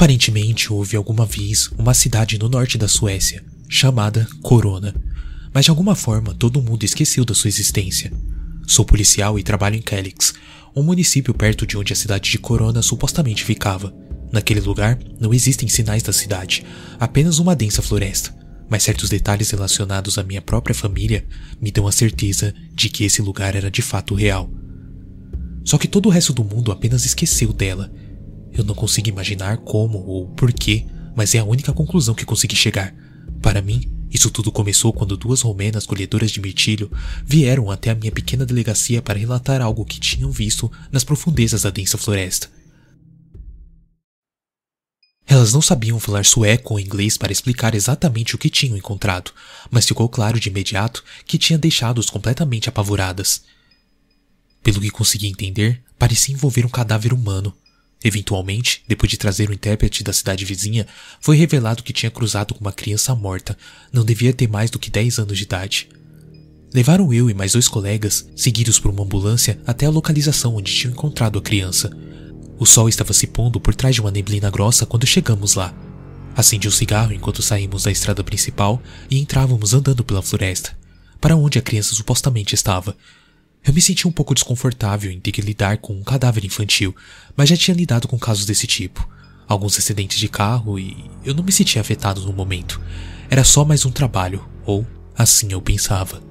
Aparentemente houve alguma vez uma cidade no norte da Suécia, chamada Corona, mas de alguma forma todo mundo esqueceu da sua existência. Sou policial e trabalho em Kelix, um município perto de onde a cidade de Corona supostamente ficava. Naquele lugar não existem sinais da cidade, apenas uma densa floresta, mas certos detalhes relacionados à minha própria família me dão a certeza de que esse lugar era de fato real. Só que todo o resto do mundo apenas esqueceu dela. Eu não consigo imaginar como ou porquê, mas é a única conclusão que consegui chegar. Para mim, isso tudo começou quando duas romenas colhedoras de mirtilho vieram até a minha pequena delegacia para relatar algo que tinham visto nas profundezas da densa floresta. Elas não sabiam falar sueco ou inglês para explicar exatamente o que tinham encontrado, mas ficou claro de imediato que tinha deixado-os completamente apavoradas. Pelo que consegui entender, parecia envolver um cadáver humano. Eventualmente, depois de trazer o intérprete da cidade vizinha, foi revelado que tinha cruzado com uma criança morta, não devia ter mais do que 10 anos de idade. Levaram eu e mais dois colegas, seguidos por uma ambulância, até a localização onde tinham encontrado a criança. O sol estava se pondo por trás de uma neblina grossa quando chegamos lá. Acendi um cigarro enquanto saímos da estrada principal e entrávamos andando pela floresta, para onde a criança supostamente estava. Eu me senti um pouco desconfortável em ter que lidar com um cadáver infantil, mas já tinha lidado com casos desse tipo. Alguns acidentes de carro e eu não me sentia afetado no momento. Era só mais um trabalho, ou assim eu pensava.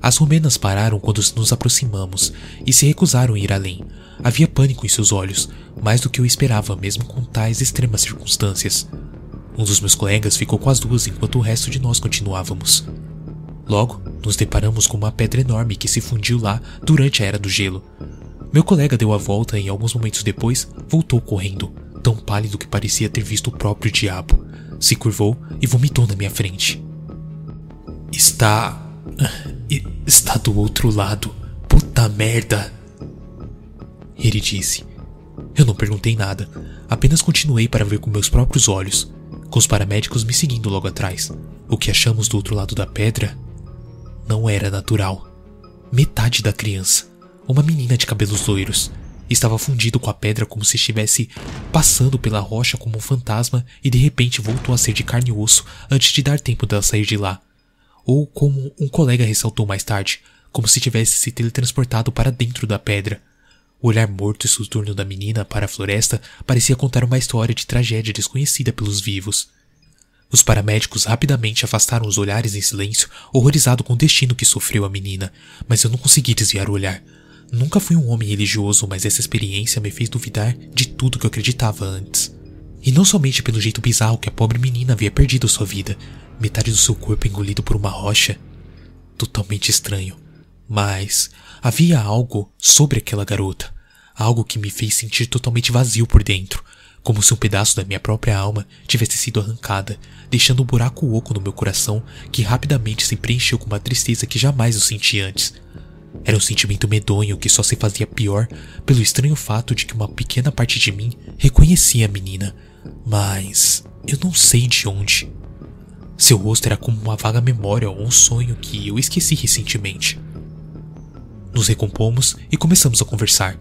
As romenas pararam quando nos aproximamos e se recusaram a ir além, Havia pânico em seus olhos, mais do que eu esperava, mesmo com tais extremas circunstâncias. Um dos meus colegas ficou com as duas enquanto o resto de nós continuávamos. Logo, nos deparamos com uma pedra enorme que se fundiu lá durante a era do gelo. Meu colega deu a volta e, alguns momentos depois, voltou correndo, tão pálido que parecia ter visto o próprio diabo. Se curvou e vomitou na minha frente. Está. Está do outro lado. Puta merda! Ele disse. Eu não perguntei nada, apenas continuei para ver com meus próprios olhos, com os paramédicos me seguindo logo atrás. O que achamos do outro lado da pedra não era natural. Metade da criança, uma menina de cabelos loiros, estava fundido com a pedra como se estivesse passando pela rocha como um fantasma e de repente voltou a ser de carne e osso antes de dar tempo dela sair de lá. Ou como um colega ressaltou mais tarde, como se tivesse se teletransportado para dentro da pedra. O olhar morto e soturno da menina para a floresta parecia contar uma história de tragédia desconhecida pelos vivos. Os paramédicos rapidamente afastaram os olhares em silêncio, horrorizado com o destino que sofreu a menina, mas eu não consegui desviar o olhar. Nunca fui um homem religioso, mas essa experiência me fez duvidar de tudo que eu acreditava antes. E não somente pelo jeito bizarro que a pobre menina havia perdido sua vida, metade do seu corpo engolido por uma rocha. Totalmente estranho. Mas havia algo sobre aquela garota, algo que me fez sentir totalmente vazio por dentro, como se um pedaço da minha própria alma tivesse sido arrancada, deixando um buraco oco no meu coração que rapidamente se preencheu com uma tristeza que jamais eu senti antes. Era um sentimento medonho que só se fazia pior pelo estranho fato de que uma pequena parte de mim reconhecia a menina, mas eu não sei de onde. Seu rosto era como uma vaga memória ou um sonho que eu esqueci recentemente. Nos recompomos e começamos a conversar.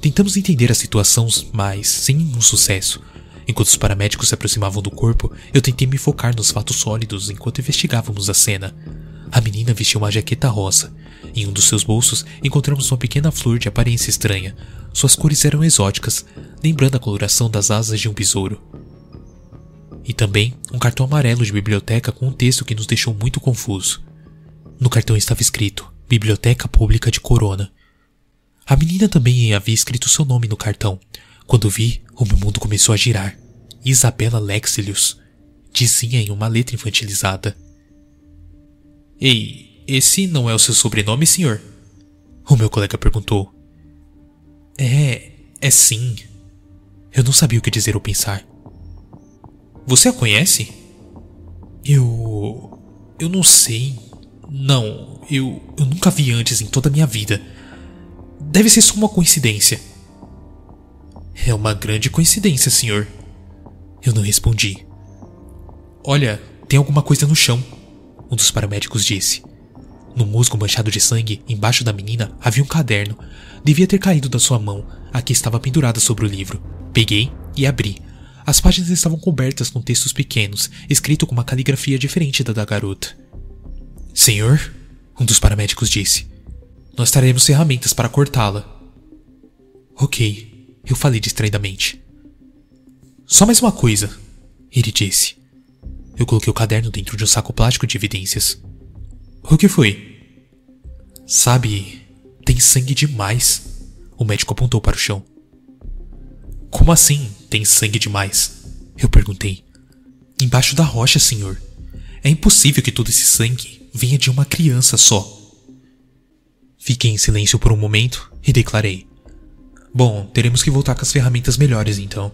Tentamos entender a situação, mas sem nenhum sucesso. Enquanto os paramédicos se aproximavam do corpo, eu tentei me focar nos fatos sólidos enquanto investigávamos a cena. A menina vestia uma jaqueta rosa. Em um dos seus bolsos encontramos uma pequena flor de aparência estranha. Suas cores eram exóticas, lembrando a coloração das asas de um besouro. E também um cartão amarelo de biblioteca com um texto que nos deixou muito confuso. No cartão estava escrito: Biblioteca Pública de Corona. A menina também havia escrito seu nome no cartão. Quando vi, o meu mundo começou a girar. Isabela Lexilius. Dizia em uma letra infantilizada. Ei, esse não é o seu sobrenome, senhor? O meu colega perguntou. É, é sim. Eu não sabia o que dizer ou pensar. Você a conhece? Eu. Eu não sei. Não, eu, eu nunca vi antes em toda a minha vida. Deve ser só uma coincidência. É uma grande coincidência, senhor. Eu não respondi. Olha, tem alguma coisa no chão, um dos paramédicos disse. No musgo manchado de sangue, embaixo da menina, havia um caderno. Devia ter caído da sua mão, a que estava pendurada sobre o livro. Peguei e abri, As páginas estavam cobertas com textos pequenos, escrito com uma caligrafia diferente da da garota. Senhor, um dos paramédicos disse, nós traremos ferramentas para cortá-la. Ok, eu falei distraidamente. Só mais uma coisa, ele disse. Eu coloquei o caderno dentro de um saco plástico de evidências. O que foi? Sabe, tem sangue demais. O médico apontou para o chão. Como assim tem sangue demais? Eu perguntei. Embaixo da rocha, senhor. É impossível que todo esse sangue venha de uma criança só. Fiquei em silêncio por um momento e declarei: Bom, teremos que voltar com as ferramentas melhores então.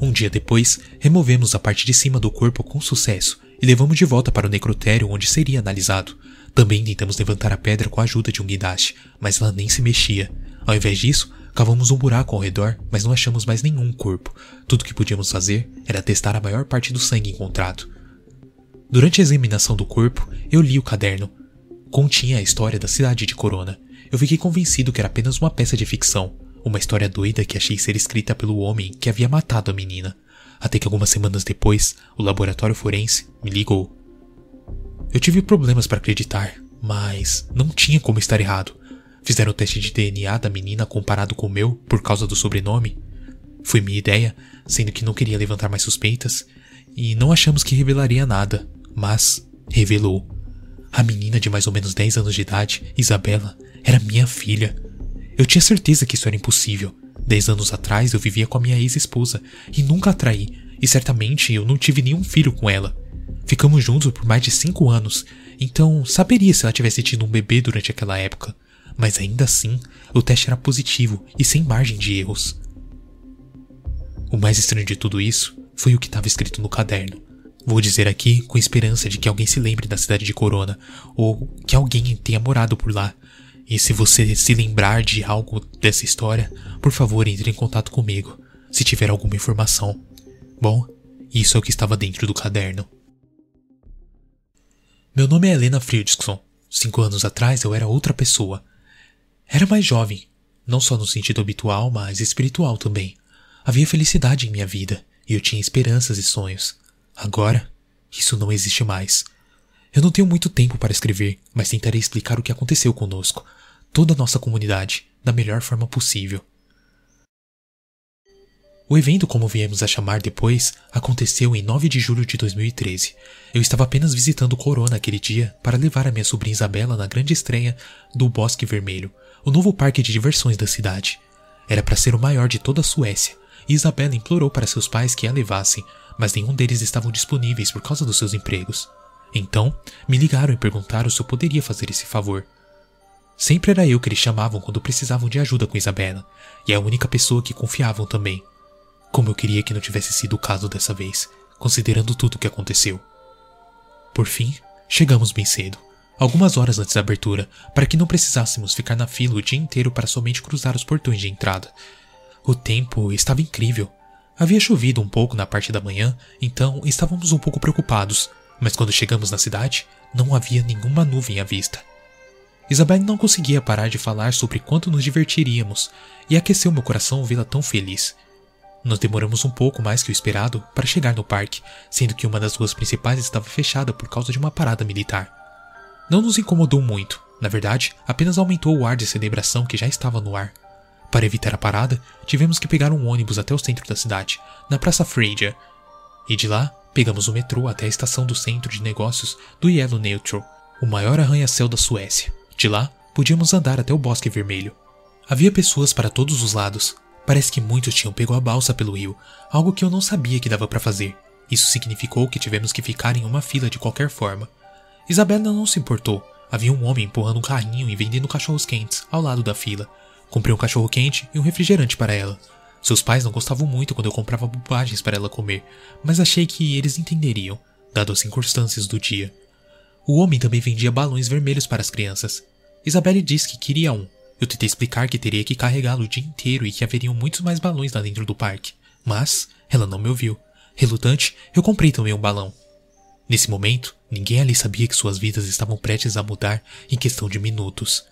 Um dia depois, removemos a parte de cima do corpo com sucesso e levamos de volta para o necrotério onde seria analisado. Também tentamos levantar a pedra com a ajuda de um guindaste, mas ela nem se mexia. Ao invés disso, cavamos um buraco ao redor, mas não achamos mais nenhum corpo. Tudo que podíamos fazer era testar a maior parte do sangue encontrado. Durante a examinação do corpo, eu li o caderno. Continha a história da cidade de Corona. Eu fiquei convencido que era apenas uma peça de ficção, uma história doida que achei ser escrita pelo homem que havia matado a menina. Até que algumas semanas depois, o laboratório forense me ligou. Eu tive problemas para acreditar, mas não tinha como estar errado. Fizeram o teste de DNA da menina comparado com o meu por causa do sobrenome. Foi minha ideia, sendo que não queria levantar mais suspeitas, e não achamos que revelaria nada, mas revelou. A menina de mais ou menos 10 anos de idade, Isabela, era minha filha. Eu tinha certeza que isso era impossível. Dez anos atrás eu vivia com a minha ex-esposa e nunca a traí, e certamente eu não tive nenhum filho com ela. Ficamos juntos por mais de cinco anos, então saberia se ela tivesse tido um bebê durante aquela época. Mas ainda assim, o teste era positivo e sem margem de erros. O mais estranho de tudo isso foi o que estava escrito no caderno. Vou dizer aqui com esperança de que alguém se lembre da cidade de Corona, ou que alguém tenha morado por lá, e se você se lembrar de algo dessa história, por favor entre em contato comigo, se tiver alguma informação. Bom, isso é o que estava dentro do caderno. Meu nome é Helena Friedrichson. Cinco anos atrás eu era outra pessoa. Era mais jovem, não só no sentido habitual, mas espiritual também. Havia felicidade em minha vida e eu tinha esperanças e sonhos. Agora, isso não existe mais. Eu não tenho muito tempo para escrever, mas tentarei explicar o que aconteceu conosco, toda a nossa comunidade, da melhor forma possível. O evento, como viemos a chamar depois, aconteceu em 9 de julho de 2013. Eu estava apenas visitando Corona aquele dia para levar a minha sobrinha Isabela na grande estreia do Bosque Vermelho, o novo parque de diversões da cidade. Era para ser o maior de toda a Suécia, e Isabela implorou para seus pais que a levassem, mas nenhum deles estavam disponíveis por causa dos seus empregos. Então, me ligaram e perguntaram se eu poderia fazer esse favor. Sempre era eu que eles chamavam quando precisavam de ajuda com Isabela, e é a única pessoa que confiavam também. Como eu queria que não tivesse sido o caso dessa vez, considerando tudo o que aconteceu. Por fim, chegamos bem cedo, algumas horas antes da abertura, para que não precisássemos ficar na fila o dia inteiro para somente cruzar os portões de entrada. O tempo estava incrível. Havia chovido um pouco na parte da manhã, então estávamos um pouco preocupados, mas quando chegamos na cidade, não havia nenhuma nuvem à vista. Isabelle não conseguia parar de falar sobre quanto nos divertiríamos, e aqueceu meu coração vê-la tão feliz. Nós demoramos um pouco mais que o esperado para chegar no parque, sendo que uma das ruas principais estava fechada por causa de uma parada militar. Não nos incomodou muito, na verdade, apenas aumentou o ar de celebração que já estava no ar. Para evitar a parada, tivemos que pegar um ônibus até o centro da cidade, na Praça Freja, e de lá pegamos o metrô até a estação do centro de negócios do Yellow Neutral, o maior arranha-céu da Suécia. De lá, podíamos andar até o Bosque Vermelho. Havia pessoas para todos os lados. Parece que muitos tinham pego a balsa pelo rio, algo que eu não sabia que dava para fazer. Isso significou que tivemos que ficar em uma fila de qualquer forma. Isabela não se importou. Havia um homem empurrando um carrinho e vendendo cachorros quentes ao lado da fila. Comprei um cachorro quente e um refrigerante para ela. Seus pais não gostavam muito quando eu comprava bobagens para ela comer, mas achei que eles entenderiam, dado as circunstâncias do dia. O homem também vendia balões vermelhos para as crianças. Isabelle disse que queria um. Eu tentei explicar que teria que carregá-lo o dia inteiro e que haveriam muitos mais balões lá dentro do parque. Mas ela não me ouviu. Relutante, eu comprei também um balão. Nesse momento, ninguém ali sabia que suas vidas estavam prestes a mudar em questão de minutos.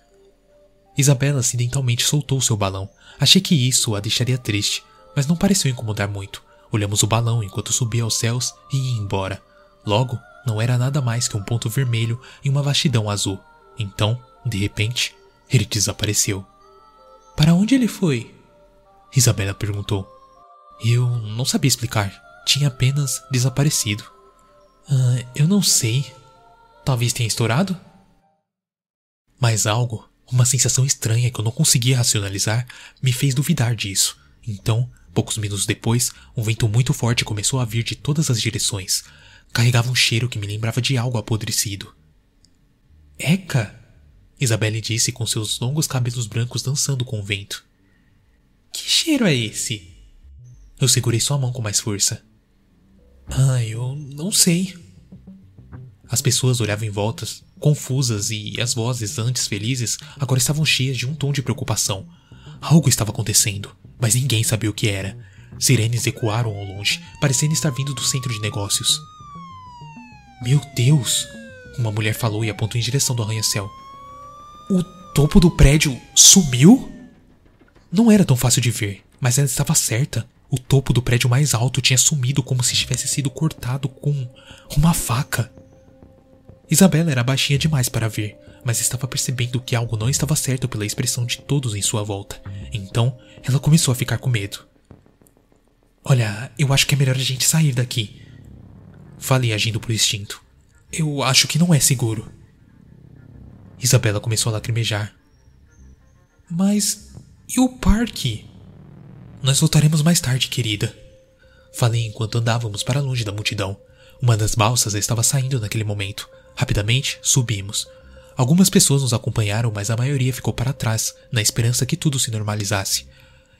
Isabela acidentalmente soltou seu balão. Achei que isso a deixaria triste, mas não pareceu incomodar muito. Olhamos o balão enquanto subia aos céus e ia embora. Logo, não era nada mais que um ponto vermelho em uma vastidão azul. Então, de repente, ele desapareceu. Para onde ele foi? Isabela perguntou. Eu não sabia explicar. Tinha apenas desaparecido. Ah, eu não sei. Talvez tenha estourado? Mas algo, uma sensação estranha que eu não conseguia racionalizar, me fez duvidar disso. Então, poucos minutos depois, um vento muito forte começou a vir de todas as direções. Carregava um cheiro que me lembrava de algo apodrecido. Eca! Isabelle disse com seus longos cabelos brancos dançando com o vento. Que cheiro é esse? Eu segurei sua mão com mais força. Ah, eu não sei. As pessoas olhavam em volta, confusas, e as vozes, antes felizes, agora estavam cheias de um tom de preocupação. Algo estava acontecendo, mas ninguém sabia o que era. Sirenes ecoaram ao longe, parecendo estar vindo do centro de negócios. Meu Deus! Uma mulher falou e apontou em direção do arranha-céu. O topo do prédio sumiu? Não era tão fácil de ver, mas ela estava certa. O topo do prédio mais alto tinha sumido como se tivesse sido cortado com uma faca. Isabela era baixinha demais para ver, mas estava percebendo que algo não estava certo pela expressão de todos em sua volta. Então, ela começou a ficar com medo. Olha, eu acho que é melhor a gente sair daqui. Falei agindo por instinto. Eu acho que não é seguro. Isabela começou a lacrimejar. Mas e o parque? Nós voltaremos mais tarde, querida. Falei enquanto andávamos para longe da multidão. Uma das balsas estava saindo naquele momento. Rapidamente, subimos. Algumas pessoas nos acompanharam, mas a maioria ficou para trás, na esperança que tudo se normalizasse.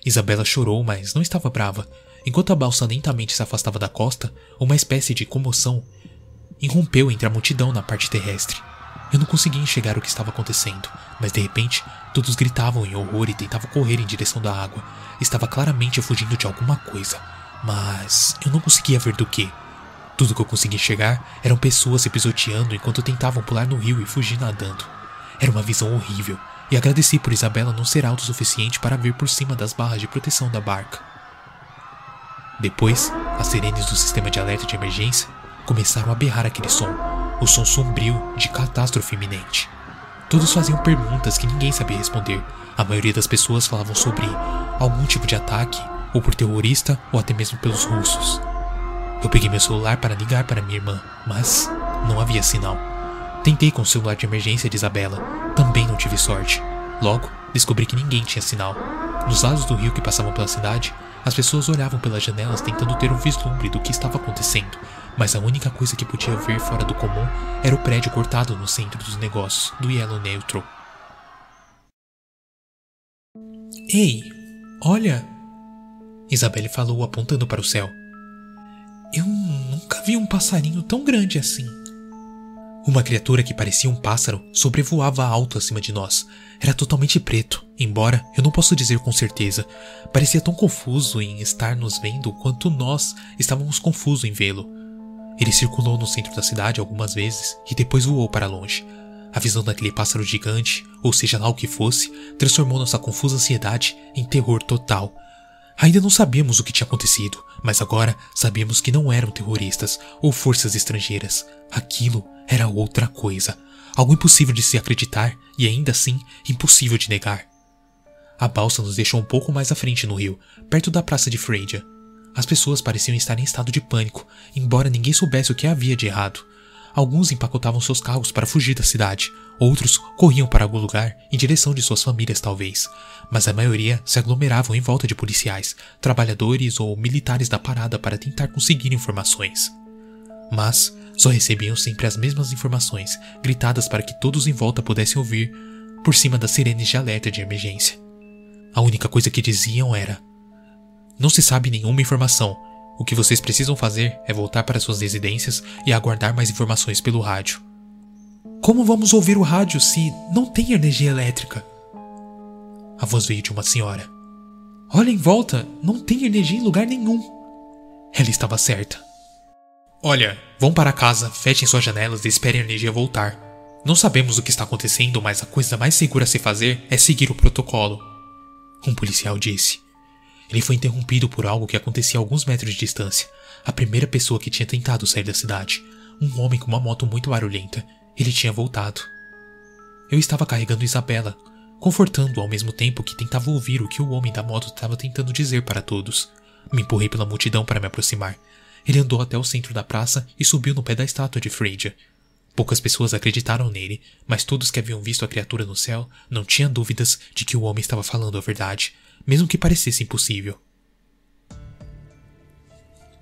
Isabela chorou, mas não estava brava. Enquanto a balsa lentamente se afastava da costa, uma espécie de comoção irrompeu entre a multidão na parte terrestre. Eu não conseguia enxergar o que estava acontecendo, mas de repente todos gritavam em horror e tentavam correr em direção da água. Estava claramente fugindo de alguma coisa, mas eu não conseguia ver do que. Tudo que eu conseguia enxergar eram pessoas se pisoteando enquanto tentavam pular no rio e fugir nadando. Era uma visão horrível, e agradeci por Isabela não ser alto o suficiente para ver por cima das barras de proteção da barca. Depois, as sirenes do sistema de alerta de emergência começaram a berrar aquele som, o som sombrio de catástrofe iminente. Todos faziam perguntas que ninguém sabia responder. A maioria das pessoas falavam sobre algum tipo de ataque, ou por terrorista, ou até mesmo pelos russos. Eu peguei meu celular para ligar para minha irmã, mas não havia sinal. Tentei com o celular de emergência de Isabela, também não tive sorte. Logo, descobri que ninguém tinha sinal. Nos lados do rio que passavam pela cidade, as pessoas olhavam pelas janelas tentando ter um vislumbre do que estava acontecendo, mas a única coisa que podia ver fora do comum era o prédio cortado no centro dos negócios do Yellow Neutral. Ei, olha! Isabelle falou apontando para o céu. Eu nunca vi um passarinho tão grande assim. Uma criatura que parecia um pássaro sobrevoava alto acima de nós. Era totalmente preto, embora eu não possa dizer com certeza. Parecia tão confuso em estar nos vendo quanto nós estávamos confusos em vê-lo. Ele circulou no centro da cidade algumas vezes e depois voou para longe. A visão daquele pássaro gigante, ou seja lá o que fosse, transformou nossa confusa ansiedade em terror total. Ainda não sabíamos o que tinha acontecido, mas agora sabíamos que não eram terroristas ou forças estrangeiras. Aquilo era outra coisa, algo impossível de se acreditar e ainda assim impossível de negar. A balsa nos deixou um pouco mais à frente no rio, perto da praça de Freja. As pessoas pareciam estar em estado de pânico, embora ninguém soubesse o que havia de errado. Alguns empacotavam seus carros para fugir da cidade, outros corriam para algum lugar em direção de suas famílias, talvez, mas a maioria se aglomeravam em volta de policiais, trabalhadores ou militares da parada para tentar conseguir informações. Mas só recebiam sempre as mesmas informações, gritadas para que todos em volta pudessem ouvir, por cima das sirenes de alerta de emergência. A única coisa que diziam era: não se sabe nenhuma informação. O que vocês precisam fazer é voltar para suas residências e aguardar mais informações pelo rádio. Como vamos ouvir o rádio se não tem energia elétrica? A voz veio de uma senhora. Olha em volta, não tem energia em lugar nenhum. Ela estava certa. Olha, vão para casa, fechem suas janelas e esperem a energia voltar. Não sabemos o que está acontecendo, mas a coisa mais segura a se fazer é seguir o protocolo. Um policial disse. Ele foi interrompido por algo que acontecia a alguns metros de distância. A primeira pessoa que tinha tentado sair da cidade. Um homem com uma moto muito barulhenta. Ele tinha voltado. Eu estava carregando Isabela, confortando ao mesmo tempo que tentava ouvir o que o homem da moto estava tentando dizer para todos. Me empurrei pela multidão para me aproximar. Ele andou até o centro da praça e subiu no pé da estátua de Frazier. Poucas pessoas acreditaram nele, mas todos que haviam visto a criatura no céu não tinham dúvidas de que o homem estava falando a verdade, mesmo que parecesse impossível.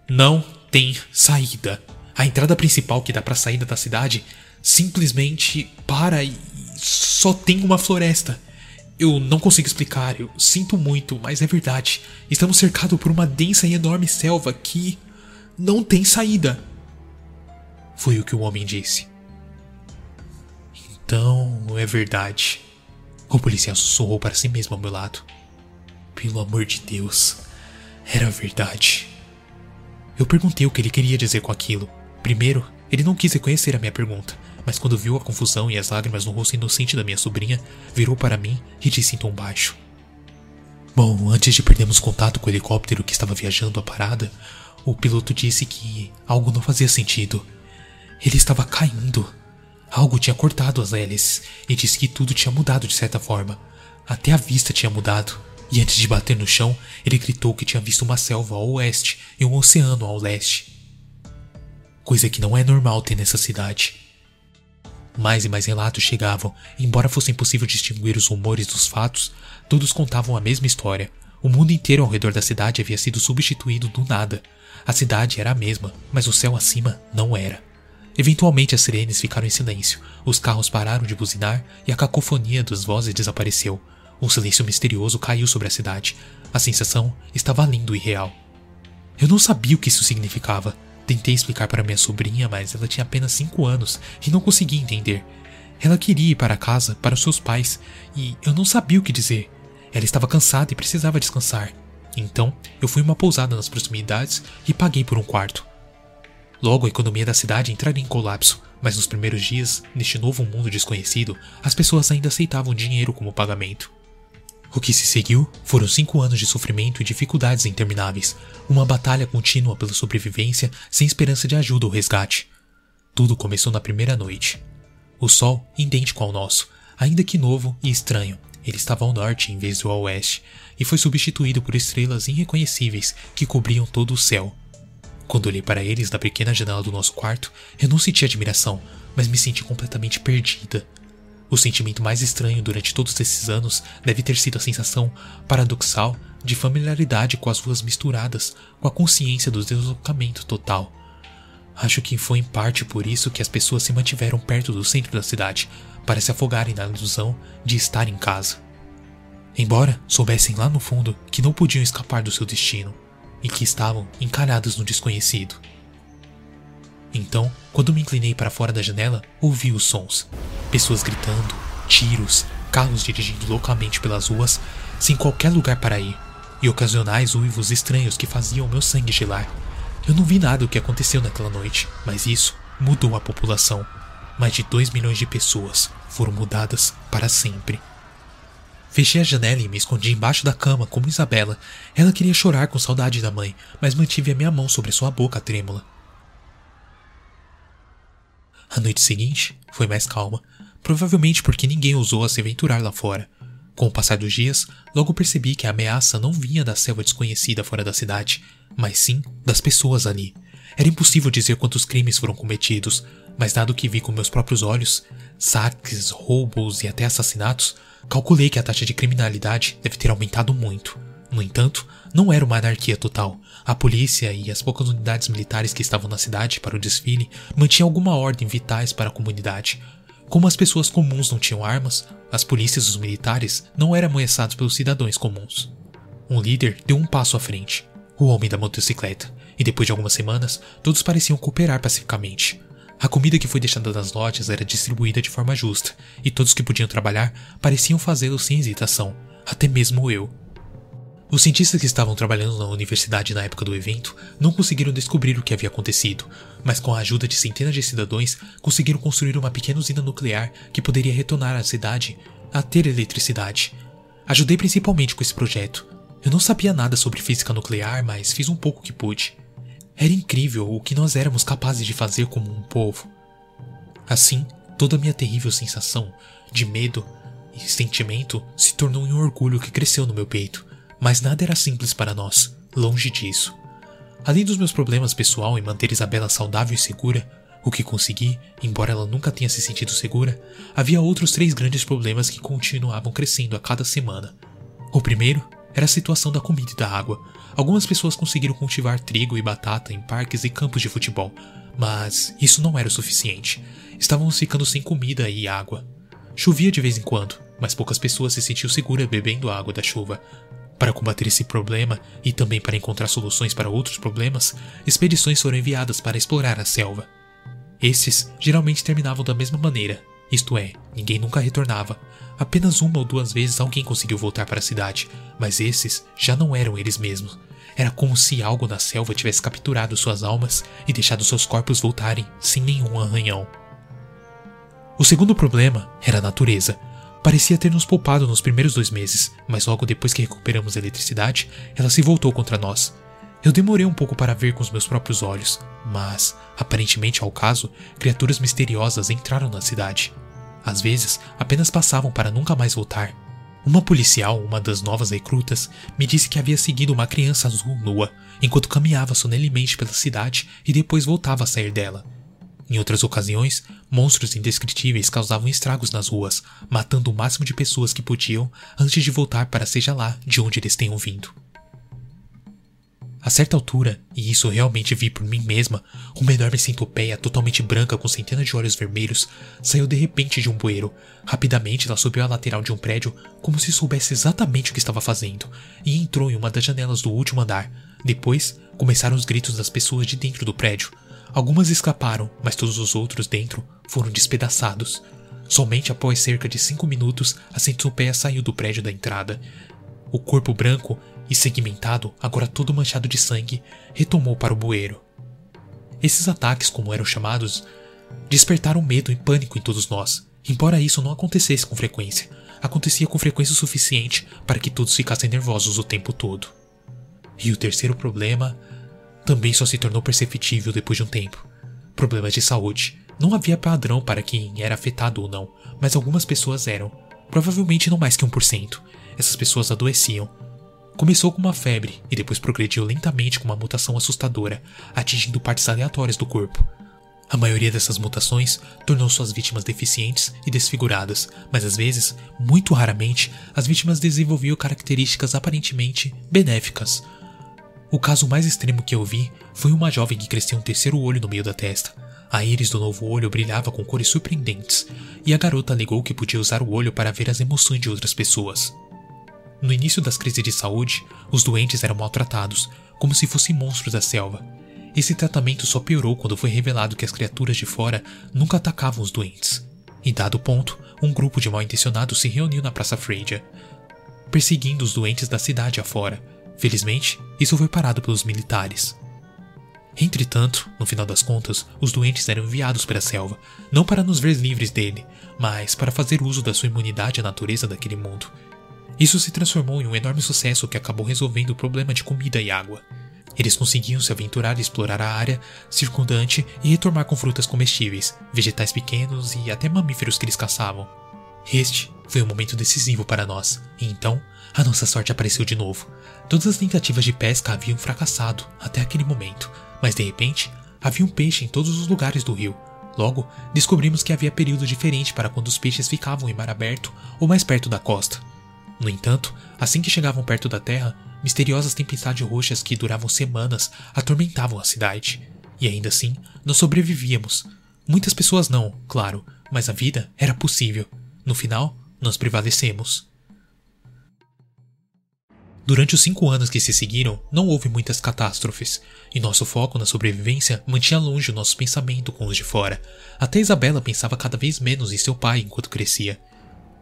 Não tem saída. A entrada principal que dá para a saída da cidade simplesmente para e só tem uma floresta. Eu não consigo explicar, eu sinto muito, mas é verdade. Estamos cercados por uma densa e enorme selva que não tem saída. Foi o que o homem disse. Então é verdade. O policial sussurrou para si mesmo ao meu lado. Pelo amor de Deus, era verdade. Eu perguntei o que ele queria dizer com aquilo. Primeiro, ele não quis reconhecer a minha pergunta, mas quando viu a confusão e as lágrimas no rosto inocente da minha sobrinha, virou para mim e disse em tom baixo: Bom, antes de perdermos contato com o helicóptero que estava viajando a parada, o piloto disse que algo não fazia sentido. Ele estava caindo. Algo tinha cortado as hélices e disse que tudo tinha mudado de certa forma. Até a vista tinha mudado. E antes de bater no chão, ele gritou que tinha visto uma selva ao oeste e um oceano ao leste. Coisa que não é normal ter nessa cidade. Mais e mais relatos chegavam, e embora fosse impossível distinguir os rumores dos fatos, todos contavam a mesma história. O mundo inteiro ao redor da cidade havia sido substituído do nada. A cidade era a mesma, mas o céu acima não era. Eventualmente as sirenes ficaram em silêncio, os carros pararam de buzinar e a cacofonia das vozes desapareceu. Um silêncio misterioso caiu sobre a cidade. A sensação estava lindo e real. Eu não sabia o que isso significava. Tentei explicar para minha sobrinha, mas ela tinha apenas cinco anos e não conseguia entender. Ela queria ir para casa, para os seus pais, e eu não sabia o que dizer. Ela estava cansada e precisava descansar. Então, eu fui uma pousada nas proximidades e paguei por um quarto. Logo, a economia da cidade entraria em colapso, mas nos primeiros dias, neste novo mundo desconhecido, as pessoas ainda aceitavam dinheiro como pagamento. O que se seguiu foram cinco anos de sofrimento e dificuldades intermináveis, uma batalha contínua pela sobrevivência sem esperança de ajuda ou resgate. Tudo começou na primeira noite. O sol, idêntico ao nosso, ainda que novo e estranho, ele estava ao norte em vez do ao oeste, e foi substituído por estrelas irreconhecíveis que cobriam todo o céu. Quando olhei para eles da pequena janela do nosso quarto, eu não senti admiração, mas me senti completamente perdida. O sentimento mais estranho durante todos esses anos deve ter sido a sensação paradoxal de familiaridade com as ruas misturadas com a consciência do deslocamento total. Acho que foi em parte por isso que as pessoas se mantiveram perto do centro da cidade, para se afogarem na ilusão de estar em casa. Embora soubessem lá no fundo que não podiam escapar do seu destino e que estavam encalhados no desconhecido. Então, quando me inclinei para fora da janela, ouvi os sons: pessoas gritando, tiros, carros dirigindo loucamente pelas ruas, sem qualquer lugar para ir, e ocasionais uivos estranhos que faziam meu sangue gelar. Eu não vi nada do que aconteceu naquela noite, mas isso mudou a população. Mais de 2 milhões de pessoas foram mudadas para sempre. Fechei a janela e me escondi embaixo da cama como Isabela. Ela queria chorar com saudade da mãe, mas mantive a minha mão sobre sua boca trêmula. A noite seguinte foi mais calma, provavelmente porque ninguém ousou a se aventurar lá fora. Com o passar dos dias, logo percebi que a ameaça não vinha da selva desconhecida fora da cidade, mas sim das pessoas ali. Era impossível dizer quantos crimes foram cometidos, mas dado que vi com meus próprios olhos, saques, roubos e até assassinatos, calculei que a taxa de criminalidade deve ter aumentado muito. No entanto, não era uma anarquia total. A polícia e as poucas unidades militares que estavam na cidade para o desfile mantinham alguma ordem vitais para a comunidade. Como as pessoas comuns não tinham armas, as polícias e os militares não eram ameaçados pelos cidadãos comuns. Um líder deu um passo à frente, o homem da motocicleta, e depois de algumas semanas, todos pareciam cooperar pacificamente. A comida que foi deixada nas lojas era distribuída de forma justa, e todos que podiam trabalhar pareciam fazê-lo sem hesitação, até mesmo eu. Os cientistas que estavam trabalhando na universidade na época do evento não conseguiram descobrir o que havia acontecido, mas com a ajuda de centenas de cidadãos conseguiram construir uma pequena usina nuclear que poderia retornar à cidade a ter eletricidade. Ajudei principalmente com esse projeto. Eu não sabia nada sobre física nuclear, mas fiz um pouco que pude. Era incrível o que nós éramos capazes de fazer como um povo. Assim, toda a minha terrível sensação de medo e sentimento se tornou em um orgulho que cresceu no meu peito. Mas nada era simples para nós, longe disso. Além dos meus problemas pessoal em manter Isabela saudável e segura, o que consegui, embora ela nunca tenha se sentido segura, havia outros três grandes problemas que continuavam crescendo a cada semana. O primeiro era a situação da comida e da água. Algumas pessoas conseguiram cultivar trigo e batata em parques e campos de futebol, mas isso não era o suficiente. Estávamos ficando sem comida e água. Chovia de vez em quando, mas poucas pessoas se sentiam seguras bebendo a água da chuva. Para combater esse problema e também para encontrar soluções para outros problemas, expedições foram enviadas para explorar a selva. Esses geralmente terminavam da mesma maneira, isto é, ninguém nunca retornava. Apenas uma ou duas vezes alguém conseguiu voltar para a cidade, mas esses já não eram eles mesmos. Era como se algo na selva tivesse capturado suas almas e deixado seus corpos voltarem sem nenhum arranhão. O segundo problema era a natureza. Parecia ter nos poupado nos primeiros dois meses, mas logo depois que recuperamos a eletricidade, ela se voltou contra nós. Eu demorei um pouco para ver com os meus próprios olhos, mas, aparentemente ao caso, criaturas misteriosas entraram na cidade. Às vezes, apenas passavam para nunca mais voltar. Uma policial, uma das novas recrutas, me disse que havia seguido uma criança azul nua enquanto caminhava solenemente pela cidade e depois voltava a sair dela. Em outras ocasiões, monstros indescritíveis causavam estragos nas ruas, matando o máximo de pessoas que podiam antes de voltar para seja lá de onde eles tenham vindo. A certa altura, e isso realmente vi por mim mesma, uma enorme centopeia totalmente branca com centenas de olhos vermelhos saiu de repente de um bueiro. Rapidamente ela subiu à lateral de um prédio como se soubesse exatamente o que estava fazendo e entrou em uma das janelas do último andar. Depois, começaram os gritos das pessoas de dentro do prédio, Algumas escaparam, mas todos os outros dentro foram despedaçados. Somente após cerca de cinco minutos, a centopeia saiu do prédio da entrada. O corpo branco e segmentado, agora todo manchado de sangue, retomou para o bueiro. Esses ataques, como eram chamados, despertaram medo e pânico em todos nós. Embora isso não acontecesse com frequência, acontecia com frequência suficiente para que todos ficassem nervosos o tempo todo. E o terceiro problema também só se tornou perceptível depois de um tempo. Problemas de saúde. Não havia padrão para quem era afetado ou não, mas algumas pessoas eram. Provavelmente não mais que 1%. Essas pessoas adoeciam. Começou com uma febre e depois progrediu lentamente com uma mutação assustadora, atingindo partes aleatórias do corpo. A maioria dessas mutações tornou suas vítimas deficientes e desfiguradas, mas às vezes, muito raramente, as vítimas desenvolviam características aparentemente benéficas, o caso mais extremo que eu vi foi uma jovem que cresceu um terceiro olho no meio da testa. A íris do novo olho brilhava com cores surpreendentes, e a garota alegou que podia usar o olho para ver as emoções de outras pessoas. No início das crises de saúde, os doentes eram maltratados, como se fossem monstros da selva. Esse tratamento só piorou quando foi revelado que as criaturas de fora nunca atacavam os doentes. Em dado ponto, um grupo de mal-intencionados se reuniu na Praça Freja, perseguindo os doentes da cidade afora, Felizmente, isso foi parado pelos militares. Entretanto, no final das contas, os doentes eram enviados para a selva, não para nos ver livres dele, mas para fazer uso da sua imunidade à natureza daquele mundo. Isso se transformou em um enorme sucesso que acabou resolvendo o problema de comida e água. Eles conseguiam se aventurar e explorar a área circundante e retornar com frutas comestíveis, vegetais pequenos e até mamíferos que eles caçavam. Este foi um momento decisivo para nós, e então a nossa sorte apareceu de novo. Todas as tentativas de pesca haviam fracassado até aquele momento, mas de repente havia um peixe em todos os lugares do rio. Logo, descobrimos que havia período diferente para quando os peixes ficavam em mar aberto ou mais perto da costa. No entanto, assim que chegavam perto da terra, misteriosas tempestades roxas que duravam semanas atormentavam a cidade. E ainda assim, nós sobrevivíamos. Muitas pessoas não, claro, mas a vida era possível. No final, nós prevalecemos. Durante os cinco anos que se seguiram, não houve muitas catástrofes, e nosso foco na sobrevivência mantinha longe o nosso pensamento com os de fora. Até Isabela pensava cada vez menos em seu pai enquanto crescia.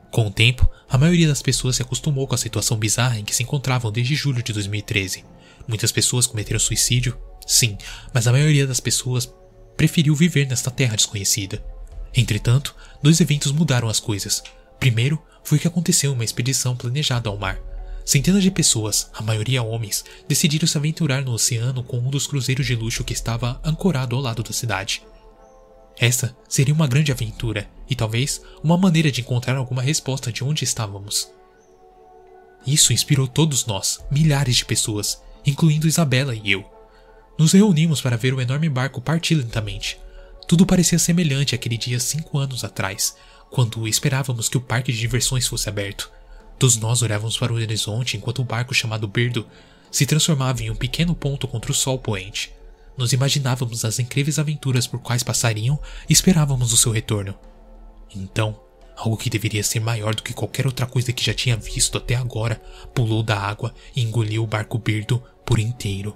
Com o tempo, a maioria das pessoas se acostumou com a situação bizarra em que se encontravam desde julho de 2013. Muitas pessoas cometeram suicídio, sim, mas a maioria das pessoas preferiu viver nesta terra desconhecida. Entretanto, dois eventos mudaram as coisas. Primeiro, foi o que aconteceu em uma expedição planejada ao mar. Centenas de pessoas, a maioria homens, decidiram se aventurar no oceano com um dos cruzeiros de luxo que estava ancorado ao lado da cidade. Essa seria uma grande aventura e talvez uma maneira de encontrar alguma resposta de onde estávamos. Isso inspirou todos nós, milhares de pessoas, incluindo Isabela e eu. Nos reunimos para ver o enorme barco partir lentamente. Tudo parecia semelhante àquele dia cinco anos atrás, quando esperávamos que o parque de diversões fosse aberto. Todos nós olhávamos para o horizonte enquanto o barco chamado Birdo se transformava em um pequeno ponto contra o sol poente. Nos imaginávamos as incríveis aventuras por quais passariam e esperávamos o seu retorno. Então, algo que deveria ser maior do que qualquer outra coisa que já tinha visto até agora pulou da água e engoliu o barco Birdo por inteiro.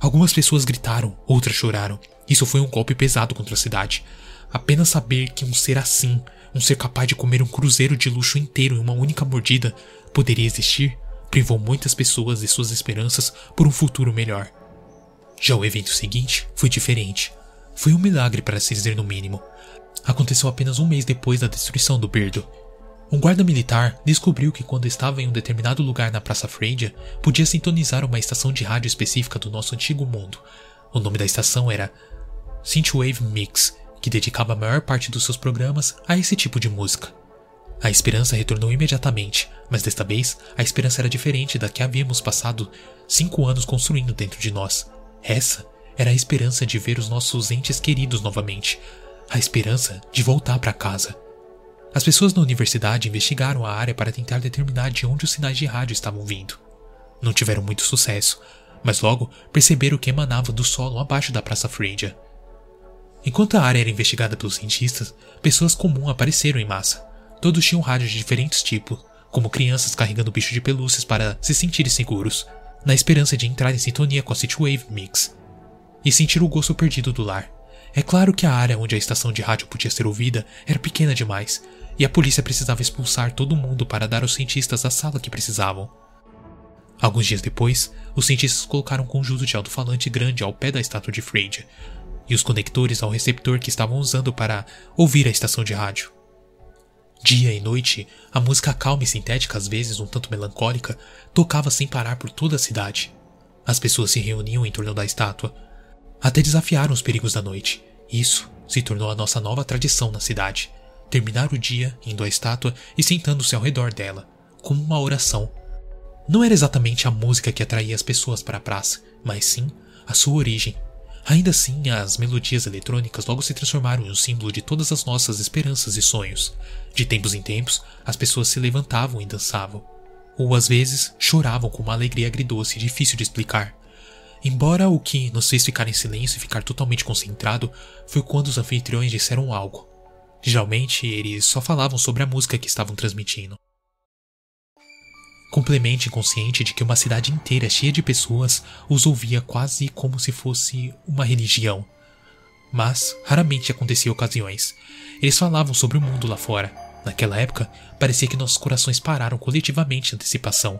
Algumas pessoas gritaram, outras choraram. Isso foi um golpe pesado contra a cidade. Apenas saber que um ser assim, um ser capaz de comer um cruzeiro de luxo inteiro em uma única mordida, poderia existir, privou muitas pessoas de suas esperanças por um futuro melhor. Já o evento seguinte foi diferente. Foi um milagre para se dizer no mínimo. Aconteceu apenas um mês depois da destruição do Birdo. Um guarda militar descobriu que quando estava em um determinado lugar na Praça Freidia, podia sintonizar uma estação de rádio específica do nosso antigo mundo. O nome da estação era Synthwave Mix, que dedicava a maior parte dos seus programas a esse tipo de música. A esperança retornou imediatamente, mas desta vez a esperança era diferente da que havíamos passado cinco anos construindo dentro de nós. Essa era a esperança de ver os nossos entes queridos novamente, a esperança de voltar para casa. As pessoas na universidade investigaram a área para tentar determinar de onde os sinais de rádio estavam vindo. Não tiveram muito sucesso, mas logo perceberam que emanava do solo abaixo da Praça Freidia. Enquanto a área era investigada pelos cientistas, pessoas comuns apareceram em massa. Todos tinham rádios de diferentes tipos, como crianças carregando bichos de pelúcias para se sentirem seguros, na esperança de entrar em sintonia com a Citywave Mix e sentir o gosto perdido do lar. É claro que a área onde a estação de rádio podia ser ouvida era pequena demais, e a polícia precisava expulsar todo mundo para dar aos cientistas a sala que precisavam. Alguns dias depois, os cientistas colocaram um conjunto de alto-falante grande ao pé da estátua de Freyd, e os conectores ao receptor que estavam usando para ouvir a estação de rádio. Dia e noite, a música calma e sintética, às vezes um tanto melancólica, tocava sem parar por toda a cidade. As pessoas se reuniam em torno da estátua. Até desafiaram os perigos da noite. Isso se tornou a nossa nova tradição na cidade. Terminar o dia indo à estátua e sentando-se ao redor dela, como uma oração. Não era exatamente a música que atraía as pessoas para a praça, mas sim a sua origem, Ainda assim, as melodias eletrônicas logo se transformaram em um símbolo de todas as nossas esperanças e sonhos. De tempos em tempos, as pessoas se levantavam e dançavam. Ou às vezes choravam com uma alegria agridoce e difícil de explicar. Embora o que nos fez ficar em silêncio e ficar totalmente concentrado foi quando os anfitriões disseram algo. Geralmente, eles só falavam sobre a música que estavam transmitindo complemente inconsciente de que uma cidade inteira cheia de pessoas os ouvia quase como se fosse uma religião. Mas raramente acontecia ocasiões. Eles falavam sobre o mundo lá fora. Naquela época, parecia que nossos corações pararam coletivamente em antecipação.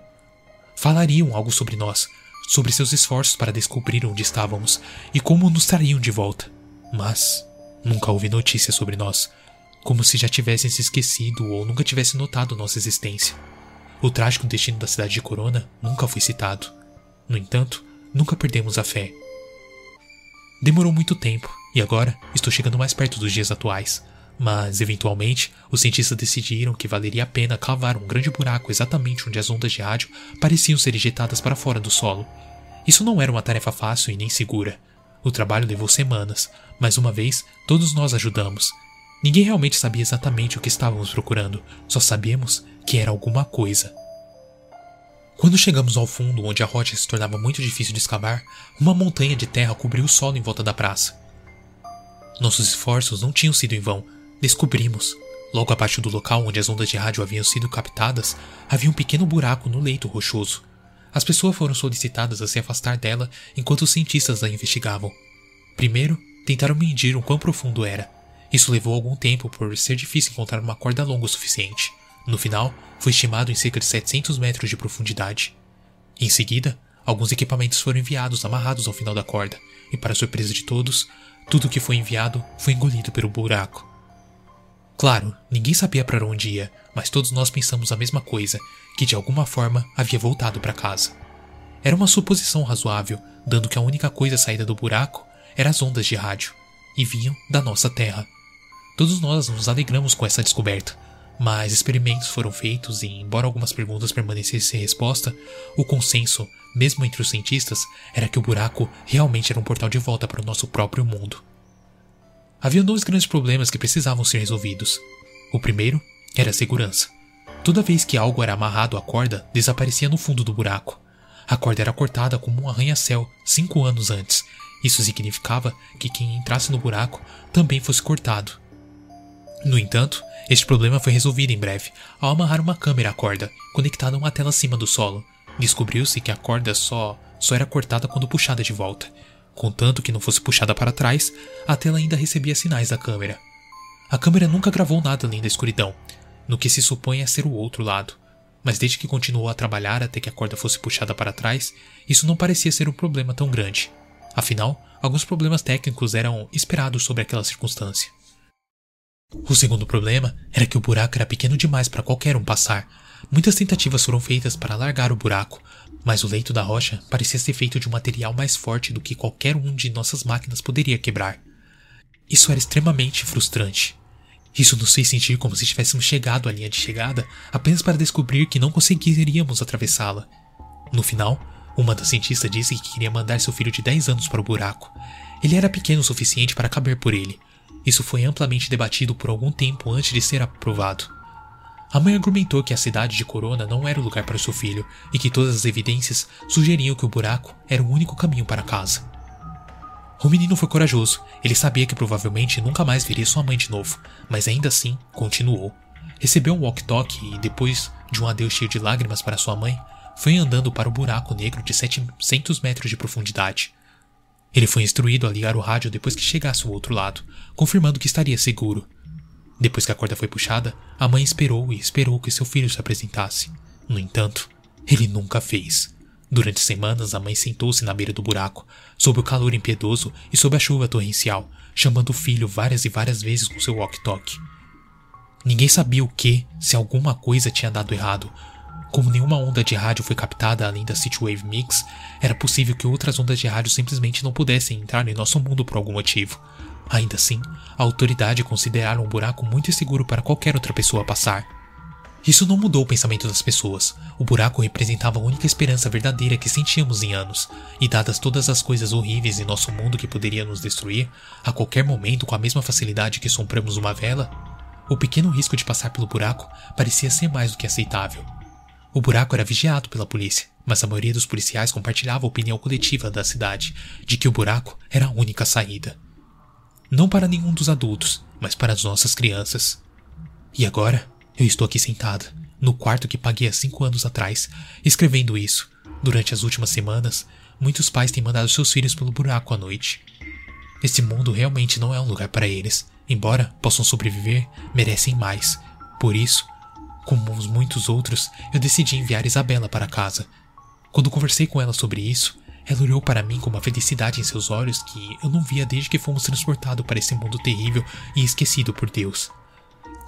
Falariam algo sobre nós, sobre seus esforços para descobrir onde estávamos e como nos trariam de volta. Mas nunca houve notícia sobre nós, como se já tivessem se esquecido ou nunca tivessem notado nossa existência. O trágico destino da cidade de Corona nunca foi citado. No entanto, nunca perdemos a fé. Demorou muito tempo, e agora estou chegando mais perto dos dias atuais. Mas, eventualmente, os cientistas decidiram que valeria a pena cavar um grande buraco exatamente onde as ondas de rádio pareciam ser ejetadas para fora do solo. Isso não era uma tarefa fácil e nem segura. O trabalho levou semanas, mas uma vez todos nós ajudamos. Ninguém realmente sabia exatamente o que estávamos procurando, só sabíamos que era alguma coisa. Quando chegamos ao fundo, onde a rocha se tornava muito difícil de escavar, uma montanha de terra cobriu o solo em volta da praça. Nossos esforços não tinham sido em vão. Descobrimos, logo abaixo do local onde as ondas de rádio haviam sido captadas, havia um pequeno buraco no leito rochoso. As pessoas foram solicitadas a se afastar dela enquanto os cientistas a investigavam. Primeiro, tentaram medir o quão profundo era. Isso levou algum tempo por ser difícil encontrar uma corda longa o suficiente. No final, foi estimado em cerca de 700 metros de profundidade. Em seguida, alguns equipamentos foram enviados amarrados ao final da corda, e para surpresa de todos, tudo o que foi enviado foi engolido pelo buraco. Claro, ninguém sabia para onde ia, mas todos nós pensamos a mesma coisa, que de alguma forma havia voltado para casa. Era uma suposição razoável, dando que a única coisa saída do buraco eram as ondas de rádio, e vinham da nossa Terra. Todos nós nos alegramos com essa descoberta, mas experimentos foram feitos e, embora algumas perguntas permanecessem sem resposta, o consenso, mesmo entre os cientistas, era que o buraco realmente era um portal de volta para o nosso próprio mundo. Havia dois grandes problemas que precisavam ser resolvidos. O primeiro era a segurança. Toda vez que algo era amarrado à corda, desaparecia no fundo do buraco. A corda era cortada como um arranha-céu cinco anos antes. Isso significava que quem entrasse no buraco também fosse cortado. No entanto, este problema foi resolvido em breve ao amarrar uma câmera à corda, conectada a uma tela acima do solo. Descobriu-se que a corda só, só era cortada quando puxada de volta. Contanto que não fosse puxada para trás, a tela ainda recebia sinais da câmera. A câmera nunca gravou nada além da escuridão, no que se supõe a ser o outro lado. Mas desde que continuou a trabalhar até que a corda fosse puxada para trás, isso não parecia ser um problema tão grande. Afinal, alguns problemas técnicos eram esperados sobre aquela circunstância. O segundo problema era que o buraco era pequeno demais para qualquer um passar. Muitas tentativas foram feitas para alargar o buraco, mas o leito da rocha parecia ser feito de um material mais forte do que qualquer um de nossas máquinas poderia quebrar. Isso era extremamente frustrante. Isso nos fez sentir como se tivéssemos chegado à linha de chegada apenas para descobrir que não conseguiríamos atravessá-la. No final, uma das cientistas disse que queria mandar seu filho de 10 anos para o buraco. Ele era pequeno o suficiente para caber por ele. Isso foi amplamente debatido por algum tempo antes de ser aprovado. A mãe argumentou que a cidade de Corona não era o lugar para seu filho e que todas as evidências sugeriam que o buraco era o único caminho para casa. O menino foi corajoso. Ele sabia que provavelmente nunca mais veria sua mãe de novo, mas ainda assim continuou. Recebeu um walk-talk e, depois de um adeus cheio de lágrimas para sua mãe, foi andando para o buraco negro de 700 metros de profundidade. Ele foi instruído a ligar o rádio depois que chegasse ao outro lado, confirmando que estaria seguro. Depois que a corda foi puxada, a mãe esperou e esperou que seu filho se apresentasse. No entanto, ele nunca fez. Durante semanas, a mãe sentou-se na beira do buraco, sob o calor impiedoso e sob a chuva torrencial, chamando o filho várias e várias vezes com seu walkie-talkie. Ninguém sabia o que, se alguma coisa tinha dado errado. Como nenhuma onda de rádio foi captada além da Wave Mix, era possível que outras ondas de rádio simplesmente não pudessem entrar em nosso mundo por algum motivo. Ainda assim, a autoridade considerara um buraco muito inseguro para qualquer outra pessoa passar. Isso não mudou o pensamento das pessoas. O buraco representava a única esperança verdadeira que sentíamos em anos, e dadas todas as coisas horríveis em nosso mundo que poderiam nos destruir, a qualquer momento com a mesma facilidade que sompramos uma vela, o pequeno risco de passar pelo buraco parecia ser mais do que aceitável. O buraco era vigiado pela polícia, mas a maioria dos policiais compartilhava a opinião coletiva da cidade de que o buraco era a única saída. Não para nenhum dos adultos, mas para as nossas crianças. E agora, eu estou aqui sentada, no quarto que paguei há cinco anos atrás, escrevendo isso. Durante as últimas semanas, muitos pais têm mandado seus filhos pelo buraco à noite. Esse mundo realmente não é um lugar para eles. Embora possam sobreviver, merecem mais. Por isso, como os muitos outros, eu decidi enviar Isabela para casa. Quando conversei com ela sobre isso, ela olhou para mim com uma felicidade em seus olhos que eu não via desde que fomos transportados para esse mundo terrível e esquecido por Deus.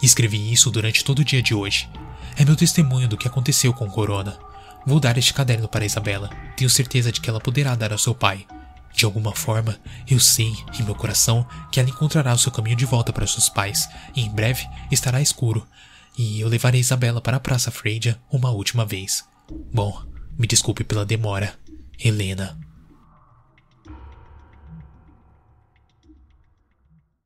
Escrevi isso durante todo o dia de hoje. É meu testemunho do que aconteceu com Corona. Vou dar este caderno para Isabela. Tenho certeza de que ela poderá dar ao seu pai. De alguma forma, eu sei, em meu coração, que ela encontrará o seu caminho de volta para seus pais, e em breve estará escuro, e eu levarei Isabela para a Praça Freidia uma última vez. Bom, me desculpe pela demora. Helena